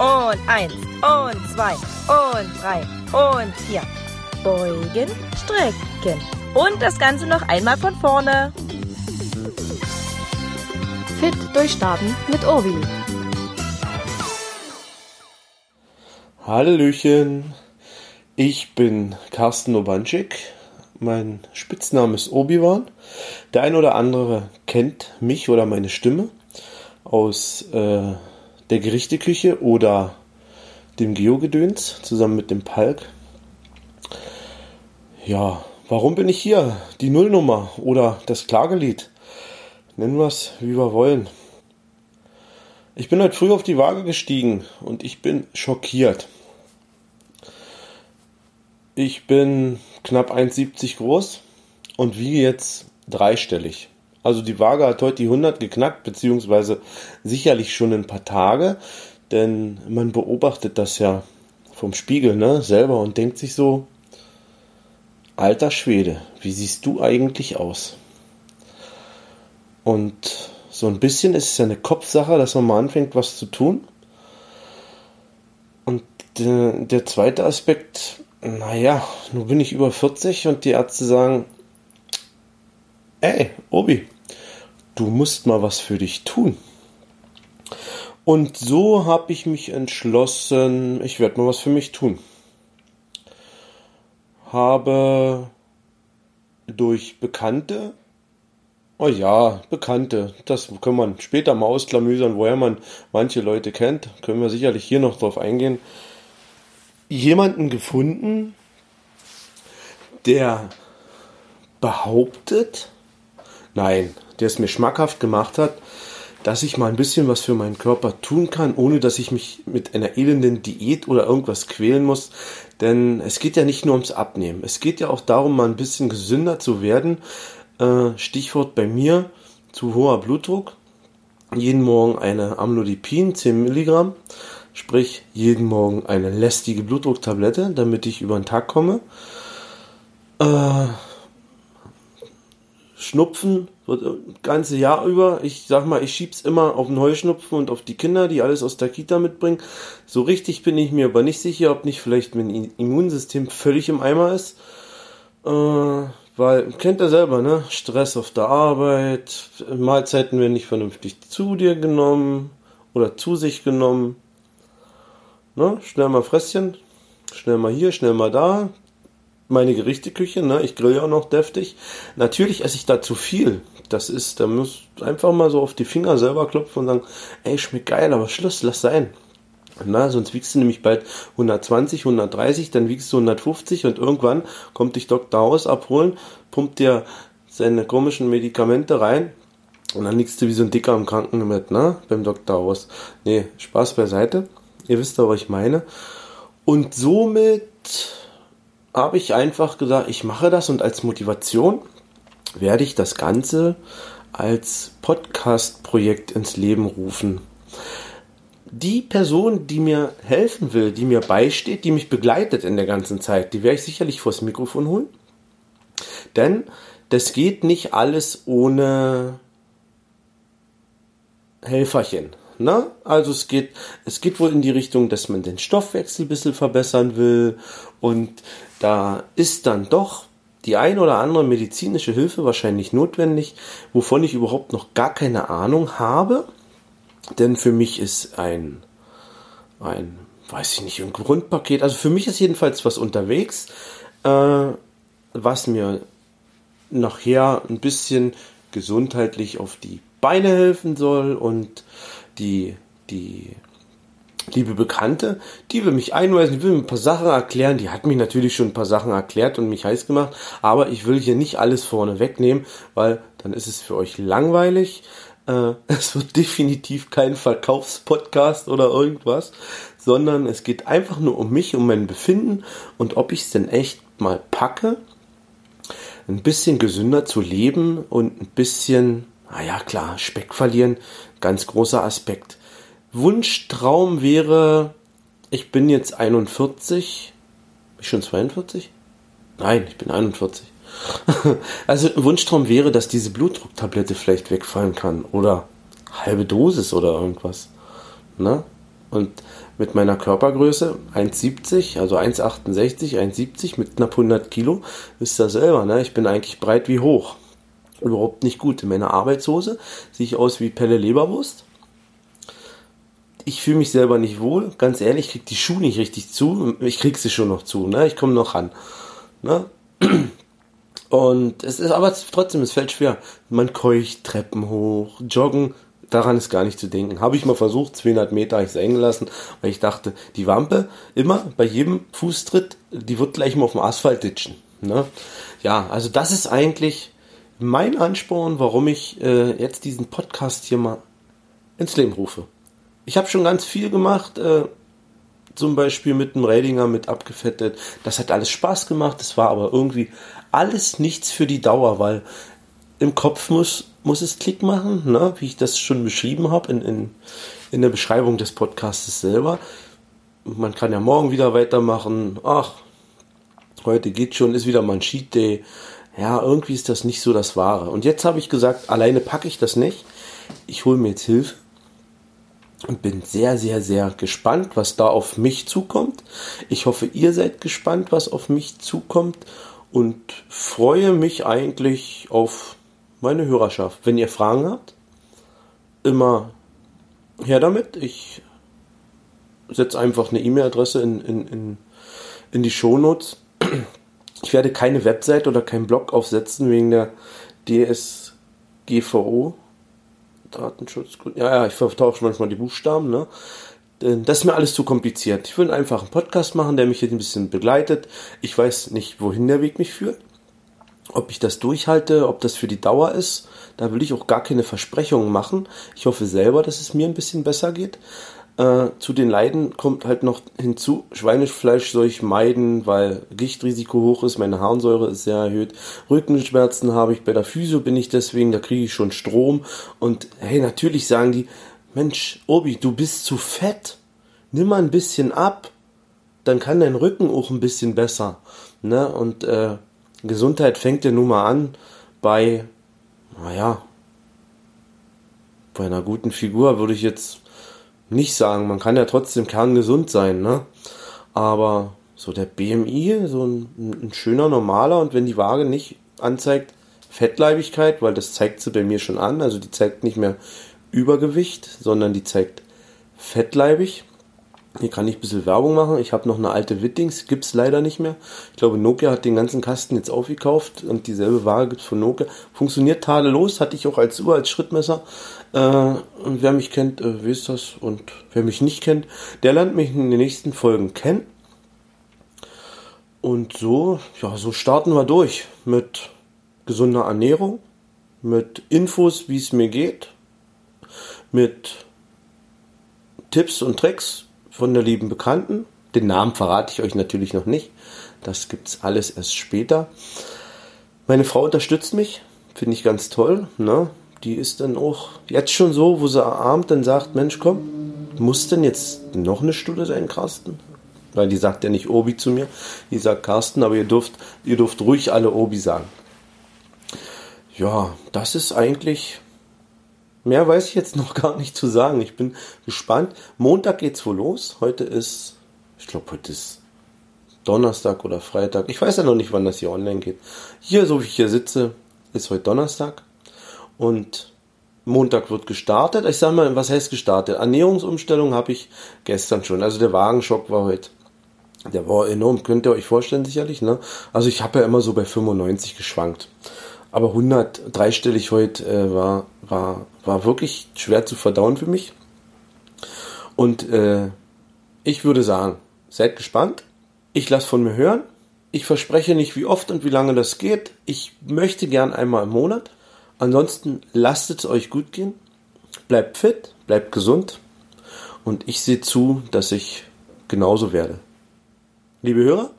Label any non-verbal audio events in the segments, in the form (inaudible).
Und eins. Und zwei. Und drei. Und vier. Beugen, strecken. Und das Ganze noch einmal von vorne. Fit durchstarten mit Obi. Hallöchen, ich bin Carsten Obanczyk. Mein Spitzname ist Obi-Wan. Der ein oder andere kennt mich oder meine Stimme aus äh, der Gerichteküche oder dem Geogedöns zusammen mit dem Palk. Ja, warum bin ich hier? Die Nullnummer oder das Klagelied. Nennen wir es, wie wir wollen. Ich bin heute früh auf die Waage gestiegen und ich bin schockiert. Ich bin knapp 1,70 groß und wiege jetzt dreistellig. Also die Waage hat heute die 100 geknackt, beziehungsweise sicherlich schon ein paar Tage, denn man beobachtet das ja vom Spiegel ne, selber und denkt sich so, alter Schwede, wie siehst du eigentlich aus? Und so ein bisschen ist es ja eine Kopfsache, dass man mal anfängt, was zu tun. Und der, zweite Aspekt, naja, nun bin ich über 40 und die Ärzte sagen, ey, Obi, du musst mal was für dich tun. Und so habe ich mich entschlossen, ich werde mal was für mich tun. Habe durch Bekannte, oh ja, Bekannte, das kann man später mal ausklamüsern, woher man manche Leute kennt, können wir sicherlich hier noch drauf eingehen, jemanden gefunden, der behauptet, nein, der es mir schmackhaft gemacht hat, dass ich mal ein bisschen was für meinen Körper tun kann, ohne dass ich mich mit einer elenden Diät oder irgendwas quälen muss. Denn es geht ja nicht nur ums Abnehmen. Es geht ja auch darum, mal ein bisschen gesünder zu werden. Äh, Stichwort bei mir, zu hoher Blutdruck. Jeden Morgen eine Amlodipin, 10 Milligramm. Sprich, jeden Morgen eine lästige Blutdrucktablette, damit ich über den Tag komme. Äh, Schnupfen wird das ganze Jahr über. Ich sag mal, ich schieb's immer auf den Heuschnupfen und auf die Kinder, die alles aus der Kita mitbringen. So richtig bin ich mir aber nicht sicher, ob nicht vielleicht mein Immunsystem völlig im Eimer ist. Äh, weil, kennt ihr selber, ne? Stress auf der Arbeit, Mahlzeiten werden nicht vernünftig zu dir genommen oder zu sich genommen. Ne? Schnell mal Fresschen, schnell mal hier, schnell mal da, meine Gerichteküche, ne? Ich grill ja auch noch deftig. Natürlich esse ich da zu viel. Das ist, da muss einfach mal so auf die Finger selber klopfen und sagen, ey, schmeckt geil, aber Schluss, lass sein. Na, sonst wiegst du nämlich bald 120, 130, dann wiegst du 150 und irgendwann kommt dich Dr. Haus abholen, pumpt dir seine komischen Medikamente rein und dann liegst du wie so ein Dicker im Krankenbett, ne? Beim Dr. Haus. Nee, Spaß beiseite. Ihr wisst doch, was ich meine. Und somit habe ich einfach gesagt, ich mache das und als Motivation werde ich das Ganze als Podcast-Projekt ins Leben rufen. Die Person, die mir helfen will, die mir beisteht, die mich begleitet in der ganzen Zeit, die werde ich sicherlich vors Mikrofon holen. Denn das geht nicht alles ohne Helferchen. Ne? Also es geht, es geht wohl in die Richtung, dass man den Stoffwechsel ein bisschen verbessern will und da ist dann doch die ein oder andere medizinische Hilfe wahrscheinlich notwendig, wovon ich überhaupt noch gar keine Ahnung habe. Denn für mich ist ein, ein, weiß ich nicht, ein Grundpaket, also für mich ist jedenfalls was unterwegs, äh, was mir nachher ein bisschen gesundheitlich auf die Beine helfen soll und die, die liebe Bekannte, die will mich einweisen, die will mir ein paar Sachen erklären. Die hat mich natürlich schon ein paar Sachen erklärt und mich heiß gemacht, aber ich will hier nicht alles vorne wegnehmen, weil dann ist es für euch langweilig. Äh, (laughs) es wird definitiv kein Verkaufspodcast oder irgendwas, sondern es geht einfach nur um mich, um mein Befinden und ob ich es denn echt mal packe, ein bisschen gesünder zu leben und ein bisschen, naja klar, Speck verlieren, ganz großer Aspekt. Wunschtraum wäre, ich bin jetzt 41. Bin ich schon 42? Nein, ich bin 41. (laughs) also Wunschtraum wäre, dass diese Blutdrucktablette vielleicht wegfallen kann. Oder halbe Dosis oder irgendwas. Ne? Und mit meiner Körpergröße 1,70, also 1,68, 1,70 mit knapp 100 Kilo, wisst ihr selber, ne? ich bin eigentlich breit wie hoch. Überhaupt nicht gut. In meiner Arbeitshose sehe ich aus wie Pelle Leberwurst. Ich fühle mich selber nicht wohl. Ganz ehrlich, ich kriege die Schuhe nicht richtig zu. Ich kriege sie schon noch zu. Ne? Ich komme noch ran. Ne? Und es ist aber trotzdem, es fällt schwer. Man keucht Treppen hoch, joggen, daran ist gar nicht zu denken. Habe ich mal versucht, 200 Meter habe ich es hängen lassen, weil ich dachte, die Wampe immer bei jedem Fußtritt, die wird gleich mal auf dem Asphalt ditchen. Ne? Ja, also das ist eigentlich mein Ansporn, warum ich äh, jetzt diesen Podcast hier mal ins Leben rufe. Ich habe schon ganz viel gemacht, äh, zum Beispiel mit dem Radinger mit abgefettet. Das hat alles Spaß gemacht, das war aber irgendwie alles nichts für die Dauer, weil im Kopf muss, muss es Klick machen, ne? wie ich das schon beschrieben habe in, in, in der Beschreibung des Podcasts selber. Man kann ja morgen wieder weitermachen. Ach, heute geht schon, ist wieder mal ein Cheat Day. Ja, irgendwie ist das nicht so das Wahre. Und jetzt habe ich gesagt, alleine packe ich das nicht. Ich hole mir jetzt Hilfe und bin sehr, sehr, sehr gespannt, was da auf mich zukommt. Ich hoffe, ihr seid gespannt, was auf mich zukommt und freue mich eigentlich auf meine Hörerschaft. Wenn ihr Fragen habt, immer her damit. Ich setze einfach eine E-Mail-Adresse in, in, in, in die Shownotes. Ich werde keine Website oder keinen Blog aufsetzen wegen der DSGVO. Datenschutz. Ja, ja, ich vertausche manchmal die Buchstaben, ne? Das ist mir alles zu kompliziert. Ich will einfach einen Podcast machen, der mich hier ein bisschen begleitet. Ich weiß nicht, wohin der Weg mich führt ob ich das durchhalte, ob das für die Dauer ist. Da will ich auch gar keine Versprechungen machen. Ich hoffe selber, dass es mir ein bisschen besser geht. Äh, zu den Leiden kommt halt noch hinzu, Schweinefleisch soll ich meiden, weil Gichtrisiko hoch ist, meine Harnsäure ist sehr erhöht. Rückenschmerzen habe ich, bei der Physio bin ich deswegen, da kriege ich schon Strom. Und hey, natürlich sagen die, Mensch, Obi, du bist zu fett. Nimm mal ein bisschen ab. Dann kann dein Rücken auch ein bisschen besser. Ne? Und äh, Gesundheit fängt ja nun mal an bei, naja, bei einer guten Figur würde ich jetzt nicht sagen. Man kann ja trotzdem kerngesund sein, ne? Aber so der BMI, so ein, ein schöner, normaler und wenn die Waage nicht anzeigt Fettleibigkeit, weil das zeigt sie bei mir schon an, also die zeigt nicht mehr Übergewicht, sondern die zeigt fettleibig, hier kann ich ein bisschen Werbung machen. Ich habe noch eine alte Wittings, gibt es leider nicht mehr. Ich glaube, Nokia hat den ganzen Kasten jetzt aufgekauft und dieselbe Ware gibt es von Nokia. Funktioniert tadellos, hatte ich auch als Uhr, als Schrittmesser. Äh, und wer mich kennt, äh, weiß das. Und wer mich nicht kennt, der lernt mich in den nächsten Folgen kennen. Und so, ja, so starten wir durch mit gesunder Ernährung, mit Infos, wie es mir geht, mit Tipps und Tricks, von der lieben Bekannten. Den Namen verrate ich euch natürlich noch nicht. Das gibt es alles erst später. Meine Frau unterstützt mich, finde ich ganz toll. Ne? Die ist dann auch jetzt schon so, wo sie abend dann sagt, Mensch, komm, muss denn jetzt noch eine Stunde sein, Carsten? Weil die sagt ja nicht Obi zu mir, die sagt Carsten, aber ihr dürft, ihr dürft ruhig alle Obi sagen. Ja, das ist eigentlich Mehr weiß ich jetzt (laughs) noch gar nicht zu sagen. Ich bin gespannt. Montag geht's wohl los. Heute ist, ich glaube, heute ist Donnerstag oder Freitag. Ich weiß ja noch nicht, wann das hier online geht. Hier, so wie ich hier sitze, ist heute Donnerstag. Und Montag wird gestartet. Ich sag mal, was heißt gestartet? Ernährungsumstellung habe ich gestern schon. Also der Wagenschock war heute. Der war enorm, könnt ihr euch vorstellen sicherlich. Ne? Also ich habe ja immer so bei 95 geschwankt. Aber 100, dreistellig heute äh, war, war, war wirklich schwer zu verdauen für mich. Und äh, ich würde sagen, seid gespannt. Ich lasse von mir hören. Ich verspreche nicht, wie oft und wie lange das geht. Ich möchte gern einmal im Monat. Ansonsten lasst es euch gut gehen. Bleibt fit, bleibt gesund. Und ich sehe zu, dass ich genauso werde. Liebe Hörer,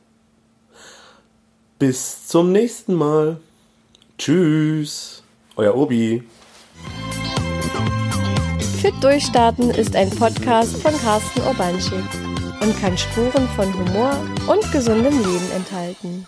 bis zum nächsten Mal. Tschüss, euer Obi. Fit Durchstarten ist ein Podcast von Carsten Urbanschik und kann Spuren von Humor und gesundem Leben enthalten.